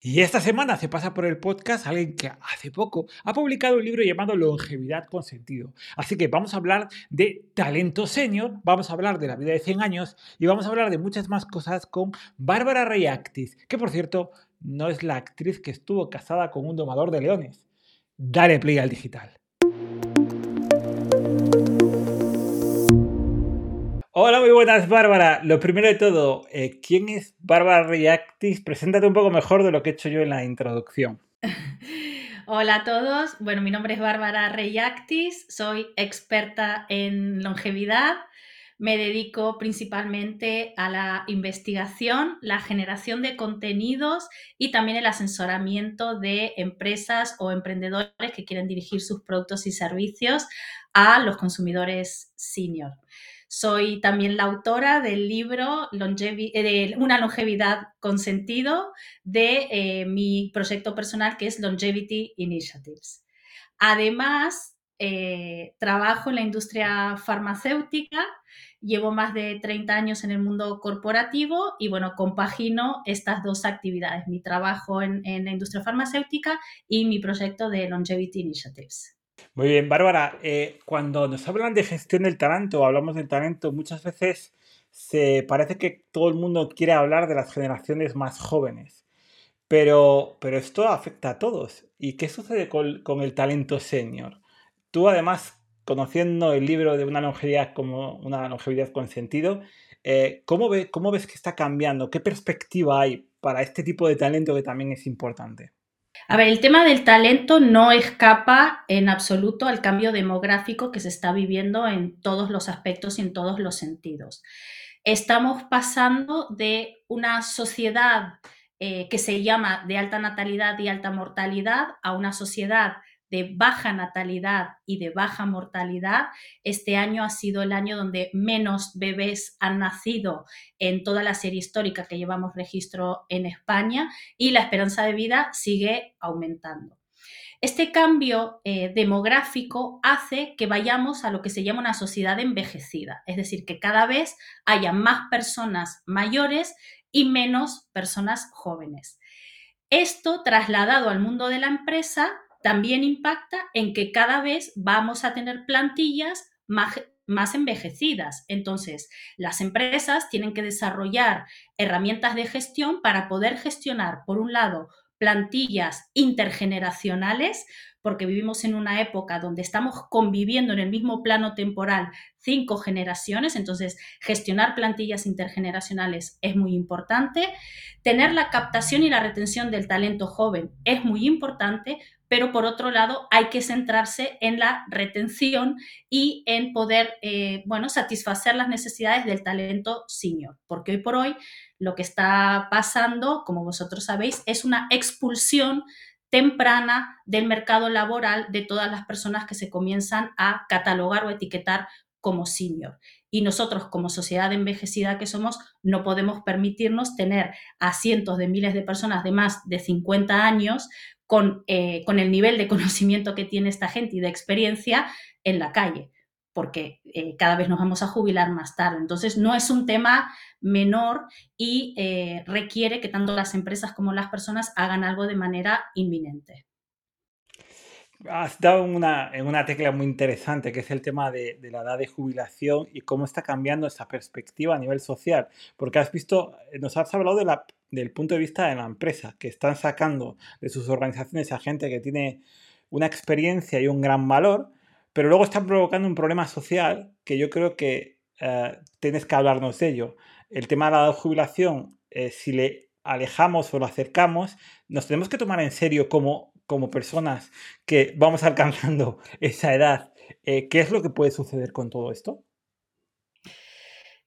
Y esta semana se pasa por el podcast alguien que hace poco ha publicado un libro llamado Longevidad con sentido. Así que vamos a hablar de talento senior, vamos a hablar de la vida de 100 años y vamos a hablar de muchas más cosas con Bárbara Reyactis, que por cierto no es la actriz que estuvo casada con un domador de leones. Dale play al digital. Hola, muy buenas, Bárbara. Lo primero de todo, eh, ¿quién es Bárbara Reactis? Preséntate un poco mejor de lo que he hecho yo en la introducción. Hola a todos. Bueno, mi nombre es Bárbara Reyactis, soy experta en longevidad. Me dedico principalmente a la investigación, la generación de contenidos y también el asesoramiento de empresas o emprendedores que quieren dirigir sus productos y servicios a los consumidores senior. Soy también la autora del libro eh, de Una longevidad con sentido de eh, mi proyecto personal que es Longevity Initiatives. Además, eh, trabajo en la industria farmacéutica, llevo más de 30 años en el mundo corporativo y bueno, compagino estas dos actividades, mi trabajo en la industria farmacéutica y mi proyecto de Longevity Initiatives. Muy bien, Bárbara, eh, cuando nos hablan de gestión del talento hablamos del talento, muchas veces se parece que todo el mundo quiere hablar de las generaciones más jóvenes, pero, pero esto afecta a todos. ¿Y qué sucede con, el talento senior? Tú además, conociendo el libro de una longevidad como una longevidad con sentido, eh, ¿cómo, ¿cómo ves que está cambiando? ¿Qué perspectiva hay para este tipo de talento que también es importante? A ver, el tema del talento no escapa en absoluto al cambio demográfico que se está viviendo en todos los aspectos y en todos los sentidos. Estamos pasando de una sociedad eh, que se llama de alta natalidad y alta mortalidad a una sociedad de baja natalidad y de baja mortalidad. Este año ha sido el año donde menos bebés han nacido en toda la serie histórica que llevamos registro en España y la esperanza de vida sigue aumentando. Este cambio eh, demográfico hace que vayamos a lo que se llama una sociedad envejecida, es decir, que cada vez haya más personas mayores y menos personas jóvenes. Esto trasladado al mundo de la empresa también impacta en que cada vez vamos a tener plantillas más, envejecidas. Entonces, las empresas tienen que desarrollar herramientas de gestión para poder gestionar, por un lado, plantillas intergeneracionales, porque vivimos en una época donde estamos conviviendo en el mismo plano temporal cinco generaciones, entonces gestionar plantillas intergeneracionales es muy importante. Tener la captación y la retención del talento joven es muy importante pero por otro lado hay que centrarse en la retención y en poder, eh, bueno, satisfacer las necesidades del talento senior, porque hoy por hoy lo que está pasando, como vosotros sabéis, es una expulsión temprana del mercado laboral de todas las personas que se comienzan a catalogar o etiquetar como senior. Y nosotros, como sociedad envejecida que somos, no podemos permitirnos tener a cientos de miles de personas de más de 50 años eh, con, el nivel de conocimiento que tiene esta gente y de experiencia en la calle, porque eh, cada vez nos vamos a jubilar más tarde. Entonces, no es un tema menor y eh, requiere que tanto las empresas como las personas hagan algo de manera inminente. Has dado una, en una tecla muy interesante, que es el tema de, la edad de jubilación y cómo está cambiando esa perspectiva a nivel social. Porque has visto, nos has hablado de la del punto de vista de la empresa, que están sacando de sus organizaciones a gente que tiene una experiencia y un gran valor, pero luego están provocando un problema social que yo creo que eh, tienes que hablarnos de ello. El tema de la jubilación, eh, si le alejamos o lo acercamos, nos tenemos que tomar en serio como, como personas que vamos alcanzando esa edad. Eh, ¿Qué es lo que puede suceder con todo esto?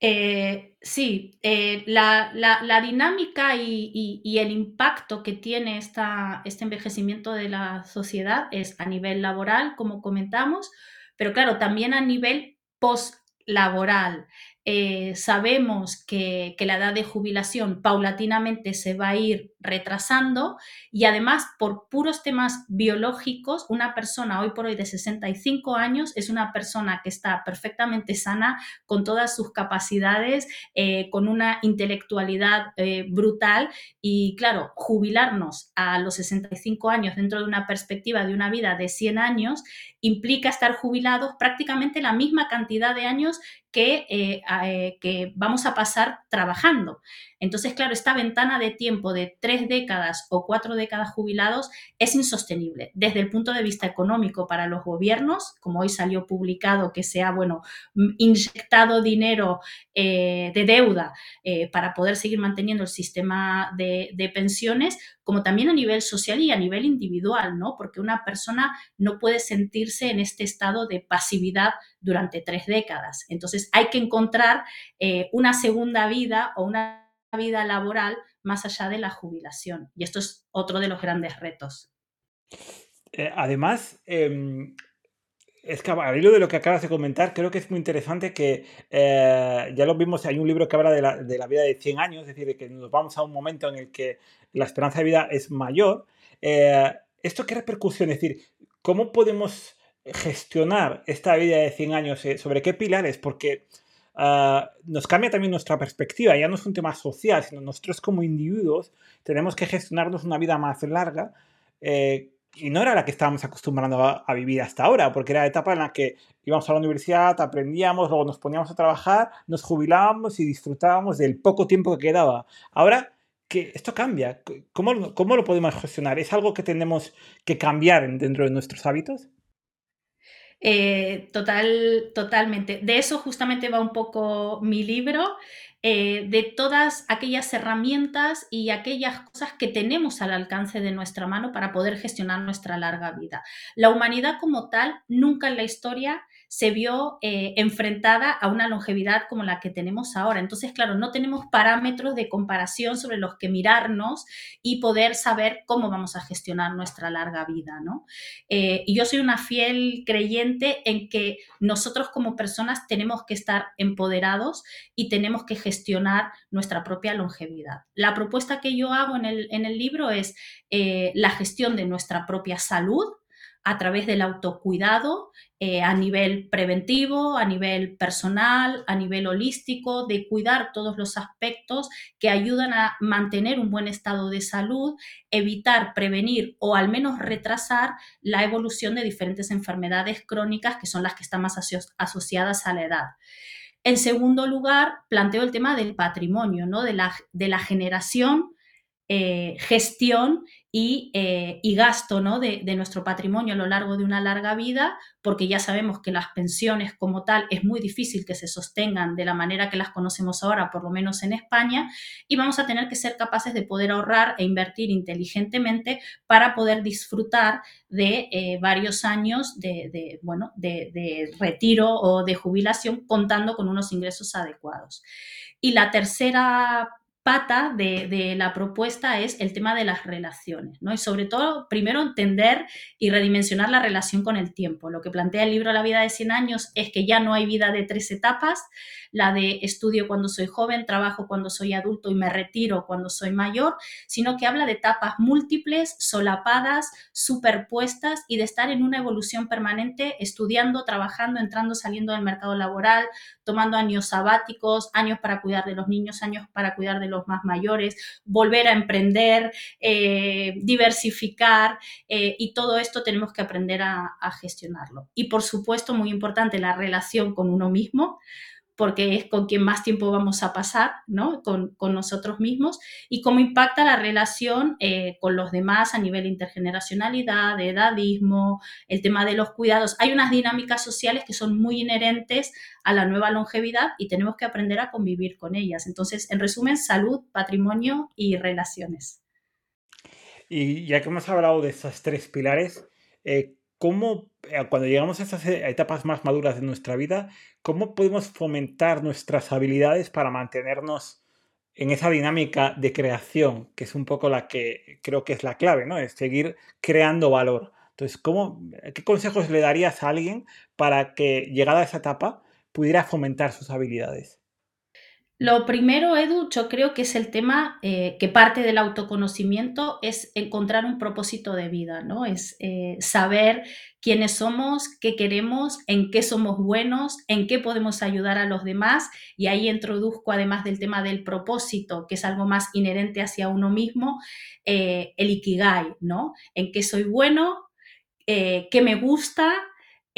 Eh, sí, eh, la, dinámica y, el impacto que tiene esta, este envejecimiento de la sociedad es a nivel laboral, como comentamos, pero claro, también a nivel post-laboral. eh, sabemos que, la edad de jubilación paulatinamente se va a ir retrasando y además por puros temas biológicos, una persona hoy por hoy de 65 años es una persona que está perfectamente sana, con todas sus capacidades, eh, con una intelectualidad eh, brutal y claro, jubilarnos a los 65 años dentro de una perspectiva de una vida de 100 años implica estar jubilados prácticamente la misma cantidad de años que, eh, que, vamos a pasar trabajando. Entonces, claro, esta ventana de tiempo de tres décadas o cuatro décadas jubilados es insostenible desde el punto de vista económico para los gobiernos, como hoy salió publicado que se ha, bueno, inyectado dinero eh, de deuda para poder seguir manteniendo el sistema de, de pensiones, como también a nivel social y a nivel individual, ¿no? Porque una persona no puede sentirse en este estado de pasividad durante tres décadas. Entonces hay que encontrar eh, una segunda vida o una vida laboral más allá de la jubilación. Y esto es otro de los grandes retos. Eh, además, em, es que al hilo de lo que acabas de comentar, creo que es muy interesante que eh, ya lo vimos, hay un libro que habla de la, de la, vida de 100 años, es decir, de que nos vamos a un momento en el que la esperanza de vida es mayor. Eh, ¿Esto qué repercusión? Es decir, ¿cómo podemos gestionar esta vida de 100 años? ¿Sobre qué pilares? Porque nos cambia también nuestra perspectiva, ya no es un tema social, sino nosotros como individuos tenemos que gestionarnos una vida más larga y no era la que estábamos acostumbrando a, vivir hasta ahora, porque era la etapa en la que íbamos a la universidad, aprendíamos, luego nos poníamos a trabajar, nos jubilábamos y disfrutábamos del poco tiempo que quedaba. Ahora que esto cambia, ¿cómo, cómo lo podemos gestionar? ¿Es algo que tenemos que cambiar dentro de nuestros hábitos? Eh, total, totalmente. De eso justamente va un poco mi libro. Eh, de todas aquellas herramientas y aquellas cosas que tenemos al alcance de nuestra mano para poder gestionar nuestra larga vida. La humanidad como tal nunca en la historia se vio eh, enfrentada a una longevidad como la que tenemos ahora. Entonces, claro, no tenemos parámetros de comparación sobre los que mirarnos y poder saber cómo vamos a gestionar nuestra larga vida, ¿no? Eh, y yo soy una fiel creyente en que nosotros como personas tenemos que estar empoderados y tenemos que gestionar nuestra propia longevidad. La propuesta que yo hago en el, en el libro es eh, la gestión de nuestra propia salud, a través del autocuidado eh, a nivel preventivo, a nivel personal, a nivel holístico, de cuidar todos los aspectos que ayudan a mantener un buen estado de salud, evitar, prevenir o al menos retrasar la evolución de diferentes enfermedades crónicas que son las que están más asociadas a la edad. En segundo lugar, planteo el tema del patrimonio, ¿no? de, la, de la generación eh, gestión eh, y, gasto ¿no? de, nuestro patrimonio a lo largo de una larga vida, porque ya sabemos que las pensiones como tal es muy difícil que se sostengan de la manera que las conocemos ahora, por lo menos en España, y vamos a tener que ser capaces de poder ahorrar e invertir inteligentemente para poder disfrutar de eh, varios años de, bueno, de retiro o de jubilación contando con unos ingresos adecuados. Y la tercera pata de, la propuesta es el tema de las relaciones, ¿no? Y sobre todo, primero entender y redimensionar la relación con el tiempo. Lo que plantea el libro La vida de 100 años es que ya no hay vida de tres etapas, la de estudio cuando soy joven, trabajo cuando soy adulto y me retiro cuando soy mayor, sino que habla de etapas múltiples, solapadas, superpuestas y de estar en una evolución permanente, estudiando, trabajando, entrando, saliendo del mercado laboral, tomando años sabáticos, años para cuidar de los niños, años para cuidar de los más mayores, volver a emprender, eh, diversificar eh, y todo esto tenemos que aprender a gestionarlo. Y por supuesto, muy importante, la relación con uno mismo porque es con quien más tiempo vamos a pasar, ¿no? Con, nosotros mismos, y cómo impacta la relación eh, con los demás a nivel intergeneracionalidad, de edadismo, el tema de los cuidados. Hay unas dinámicas sociales que son muy inherentes a la nueva longevidad y tenemos que aprender a convivir con ellas. Entonces, en resumen, salud, patrimonio y relaciones. Y ya que hemos hablado de estos tres pilares, eh, ¿cómo, eh, cuando llegamos a estas etapas más maduras de nuestra vida, cómo podemos fomentar nuestras habilidades para mantenernos en esa dinámica de creación, que es un poco la que creo que es la clave, ¿no? Es seguir creando valor. Entonces, ¿cómo, ¿qué consejos le darías a alguien para que, llegada a esa etapa, pudiera fomentar sus habilidades? Lo primero, Edu, yo creo que es el tema eh, que parte del autoconocimiento, es encontrar un propósito de vida, ¿no? Es eh, saber quiénes somos, qué queremos, en qué somos buenos, en qué podemos ayudar a los demás. Y ahí introduzco, además del tema del propósito, que es algo más inherente hacia uno mismo, eh, el ikigai, ¿no? En qué soy bueno, qué me gusta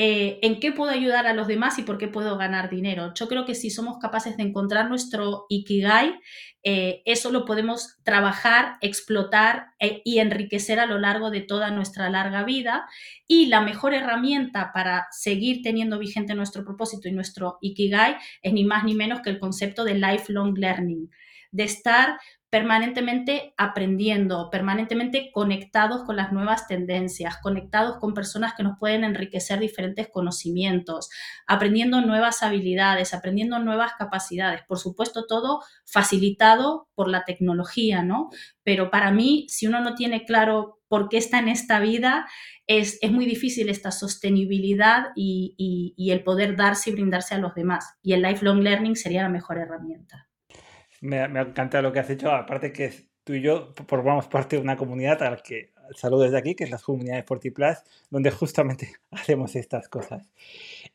eh, en qué puedo ayudar a los demás y por qué puedo ganar dinero. Yo creo que si somos capaces de encontrar nuestro ikigai, eh, eso lo podemos trabajar, explotar eh, y enriquecer a lo largo de toda nuestra larga vida. Y la mejor herramienta para seguir teniendo vigente nuestro propósito y nuestro ikigai es ni más ni menos que el concepto de lifelong learning, de estar permanentemente aprendiendo, permanentemente conectados con las nuevas tendencias, conectados con personas que nos pueden enriquecer diferentes conocimientos, aprendiendo nuevas habilidades, aprendiendo nuevas capacidades. Por supuesto, todo facilitado por la tecnología, ¿no? Pero para mí, si uno no tiene claro por qué está en esta vida, es, muy difícil esta sostenibilidad y, y el poder darse y brindarse a los demás. Y el lifelong learning sería la mejor herramienta. Me, me, encanta lo que has hecho, aparte que tú y yo formamos parte de una comunidad a la que saludo desde aquí, que es la comunidad de FortiPlus, donde justamente hacemos estas cosas.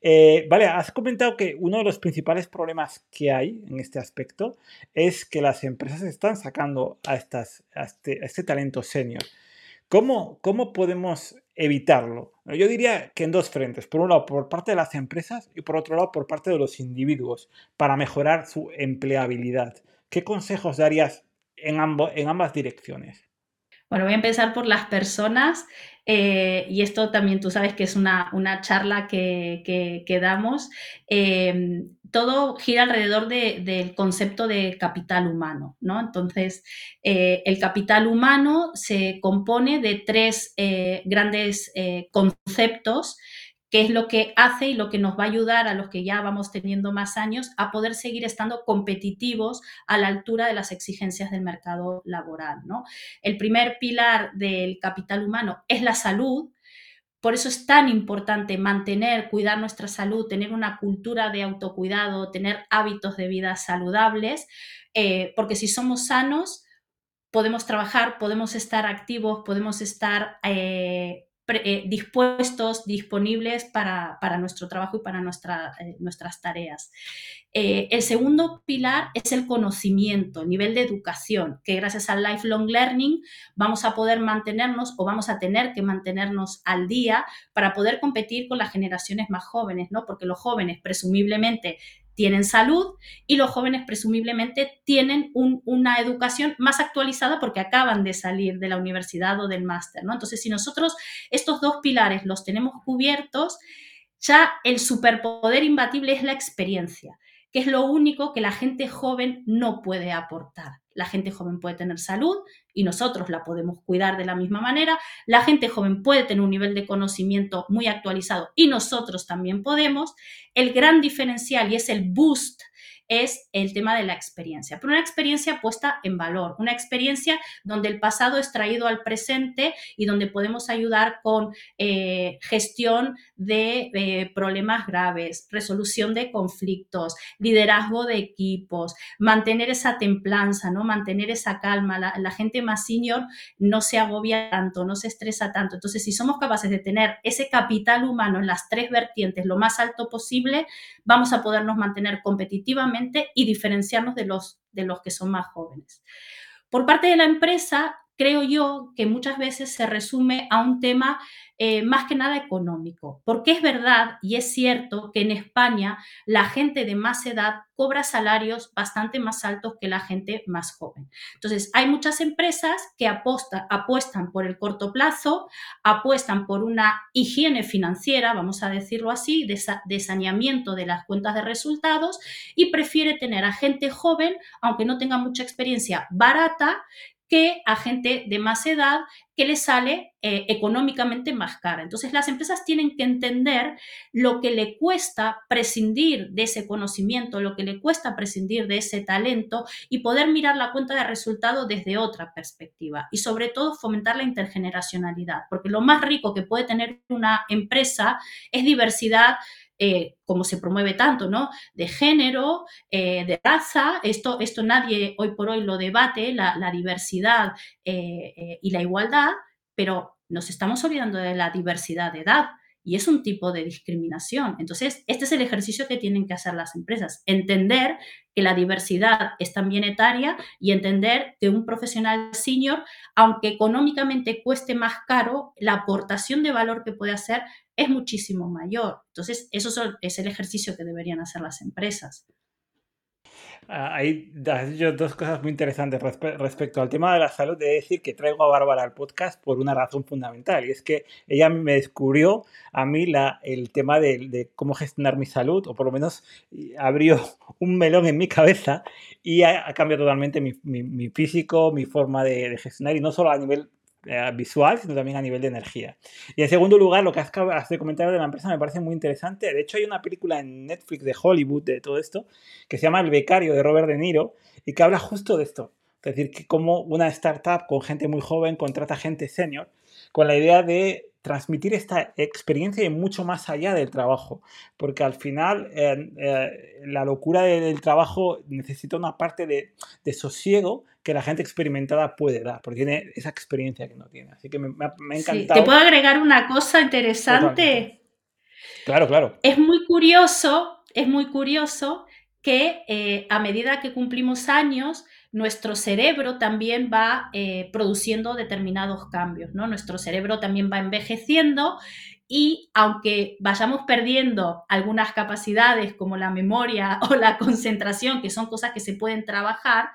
Eh, vale, has comentado que uno de los principales problemas que hay en este aspecto es que las empresas están sacando a, estas, este, este, talento senior. ¿Cómo, ¿Cómo podemos evitarlo? Yo diría que en dos frentes. Por un lado, por parte de las empresas y por otro lado, por parte de los individuos, para mejorar su empleabilidad. ¿Qué consejos darías en, en ambas direcciones? Bueno, voy a empezar por las personas eh, y esto también tú sabes que es una, charla que, damos. Em, todo gira alrededor del concepto de capital humano, ¿no? Entonces, eh, el capital humano se compone de tres eh, grandes conceptos que es lo que hace y lo que nos va a ayudar a los que ya vamos teniendo más años a poder seguir estando competitivos a la altura de las exigencias del mercado laboral. ¿no? El primer pilar del capital humano es la salud, por eso es tan importante mantener, cuidar nuestra salud, tener una cultura de autocuidado, tener hábitos de vida saludables, eh, porque si somos sanos, podemos trabajar, podemos estar activos, podemos estar eh, eh, dispuestos, disponibles para, nuestro trabajo y para eh, nuestras tareas. Eh, el segundo pilar es el conocimiento, el nivel de educación, que gracias al lifelong learning vamos a poder mantenernos o vamos a tener que mantenernos al día para poder competir con las generaciones más jóvenes, ¿no? Porque los jóvenes presumiblemente tienen salud y los jóvenes presumiblemente tienen una educación más actualizada porque acaban de salir de la universidad o del máster, ¿no? Entonces, si nosotros estos dos pilares los tenemos cubiertos, ya el superpoder imbatible es la experiencia, que es lo único que la gente joven no puede aportar. La gente joven puede tener salud y nosotros la podemos cuidar de la misma manera. La gente joven puede tener un nivel de conocimiento muy actualizado y nosotros también podemos. El gran diferencial y es el boost es el tema de la experiencia, pero una experiencia puesta en valor, una experiencia donde el pasado es traído al presente y donde podemos ayudar con eh, gestión de eh, problemas graves, resolución de conflictos, liderazgo de equipos, mantener esa templanza, ¿no? mantener esa calma. La, la gente más senior no se agobia tanto, no se estresa tanto. Entonces, si somos capaces de tener ese capital humano en las tres vertientes lo más alto posible, vamos a podernos mantener competitivamente y diferenciarnos de los, de los que son más jóvenes. Por parte de la empresa, creo yo que muchas veces se resume a un tema eh, más que nada económico, porque es verdad y es cierto que en España la gente de más edad cobra salarios bastante más altos que la gente más joven. Entonces, hay muchas empresas que apuestan por el corto plazo, apuestan por una higiene financiera, vamos a decirlo así, de, de saneamiento de las cuentas de resultados y prefiere tener a gente joven, aunque no tenga mucha experiencia, barata, que a gente de más edad que le sale eh, económicamente más cara. Entonces las empresas tienen que entender lo que le cuesta prescindir de ese conocimiento, lo que le cuesta prescindir de ese talento y poder mirar la cuenta de resultado desde otra perspectiva y sobre todo fomentar la intergeneracionalidad, porque lo más rico que puede tener una empresa es diversidad eh, como se promueve tanto, ¿no? De género, eh, de raza, esto, esto nadie hoy por hoy lo debate, la, diversidad y la igualdad, pero nos estamos olvidando de la diversidad de edad y es un tipo de discriminación. Entonces, este es el ejercicio que tienen que hacer las empresas, entender que la diversidad es también etaria y entender que un profesional senior, aunque económicamente cueste más caro, la aportación de valor que puede hacer es muchísimo mayor. Entonces, eso es el ejercicio que deberían hacer las empresas. Hay has dicho dos cosas muy interesantes respecto al tema de la salud. De decir que traigo a Bárbara al podcast por una razón fundamental y es que ella me descubrió a mí la, el tema de, cómo gestionar mi salud, o por lo menos abrió un melón en mi cabeza y ha, cambiado totalmente mi, mi, físico, mi forma de, gestionar y no solo a nivel visual, sino también a nivel de energía. Y en segundo lugar, lo que has, de comentar de la empresa me parece muy interesante. De hecho, hay una película en Netflix de Hollywood de todo esto que se llama El becario de Robert De Niro y que habla justo de esto. Es decir, que como una startup con gente muy joven contrata gente senior con la idea de transmitir esta experiencia y mucho más allá del trabajo, porque al final eh, eh, la locura del trabajo necesita una parte de, sosiego que la gente experimentada puede dar, porque tiene esa experiencia que no tiene. Así que me, ha encantado. ¿Te puedo agregar una cosa interesante? Claro, claro. Es muy curioso, es muy curioso que eh, a medida que cumplimos años, nuestro cerebro también va eh, produciendo determinados cambios, ¿no? Nuestro cerebro también va envejeciendo y aunque vayamos perdiendo algunas capacidades como la memoria o la concentración, que son cosas que se pueden trabajar,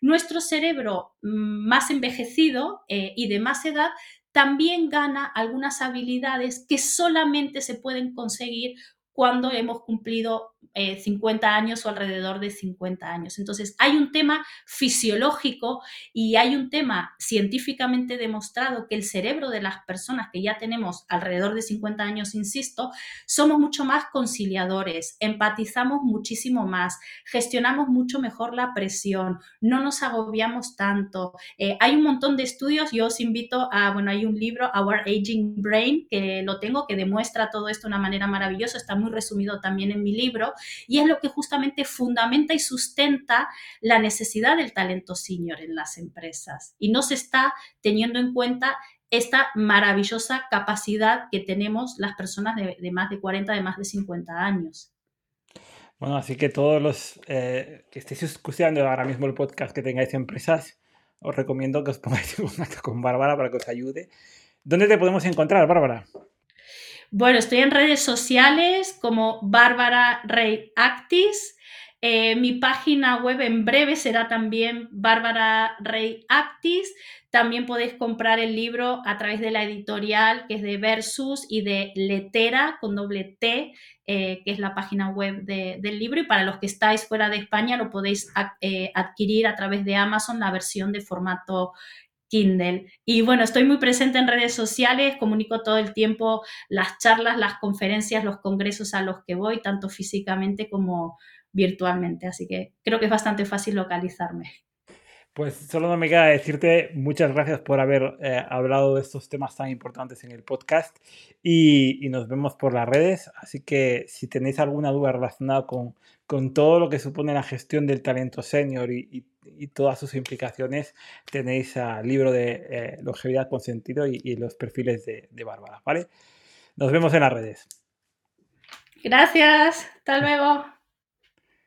nuestro cerebro mm, más envejecido eh, y de más edad también gana algunas habilidades que solamente se pueden conseguir cuando hemos cumplido 50 eh, años o alrededor de 50 años. Entonces, hay un tema fisiológico y hay un tema científicamente demostrado que el cerebro de las personas que ya tenemos alrededor de 50 años, insisto, somos mucho más conciliadores, empatizamos muchísimo más, gestionamos mucho mejor la presión, no nos agobiamos tanto. Eh, hay un montón de estudios, yo os invito a, bueno, hay un libro, Our Aging Brain, que lo tengo, que demuestra todo esto de una manera maravillosa, está muy resumido también en mi libro, y es lo que justamente fundamenta y sustenta la necesidad del talento senior en las empresas. Y no se está teniendo en cuenta esta maravillosa capacidad que tenemos las personas de, más de 40, de más de 50 años. Bueno, así que todos los eh, que estéis escuchando ahora mismo el podcast que tengáis empresas, os recomiendo que os pongáis en contacto con Bárbara para que os ayude. ¿Dónde te podemos encontrar, Bárbara? Bueno, estoy en redes sociales como Bárbara Rey Actis. Eh, mi página web en breve será también Bárbara Rey Actis. También podéis comprar el libro a través de la editorial que es de Versus y de Letera con doble T, eh, que es la página web del libro. Y para los que estáis fuera de España lo podéis eh, adquirir a través de Amazon la versión de formato Kindle. Y bueno, estoy muy presente en redes sociales, comunico todo el tiempo las charlas, las conferencias, los congresos a los que voy, tanto físicamente como virtualmente. Así que creo que es bastante fácil localizarme. Pues solo no me queda decirte muchas gracias por haber eh, hablado de estos temas tan importantes en el podcast y, nos vemos por las redes. Así que si tenéis alguna duda relacionada con, con todo lo que supone la gestión del talento senior y, todas sus implicaciones, tenéis el libro de eh, longevidad con sentido y, los perfiles de, de Bárbara. ¿vale? Nos vemos en las redes. Gracias. Hasta luego.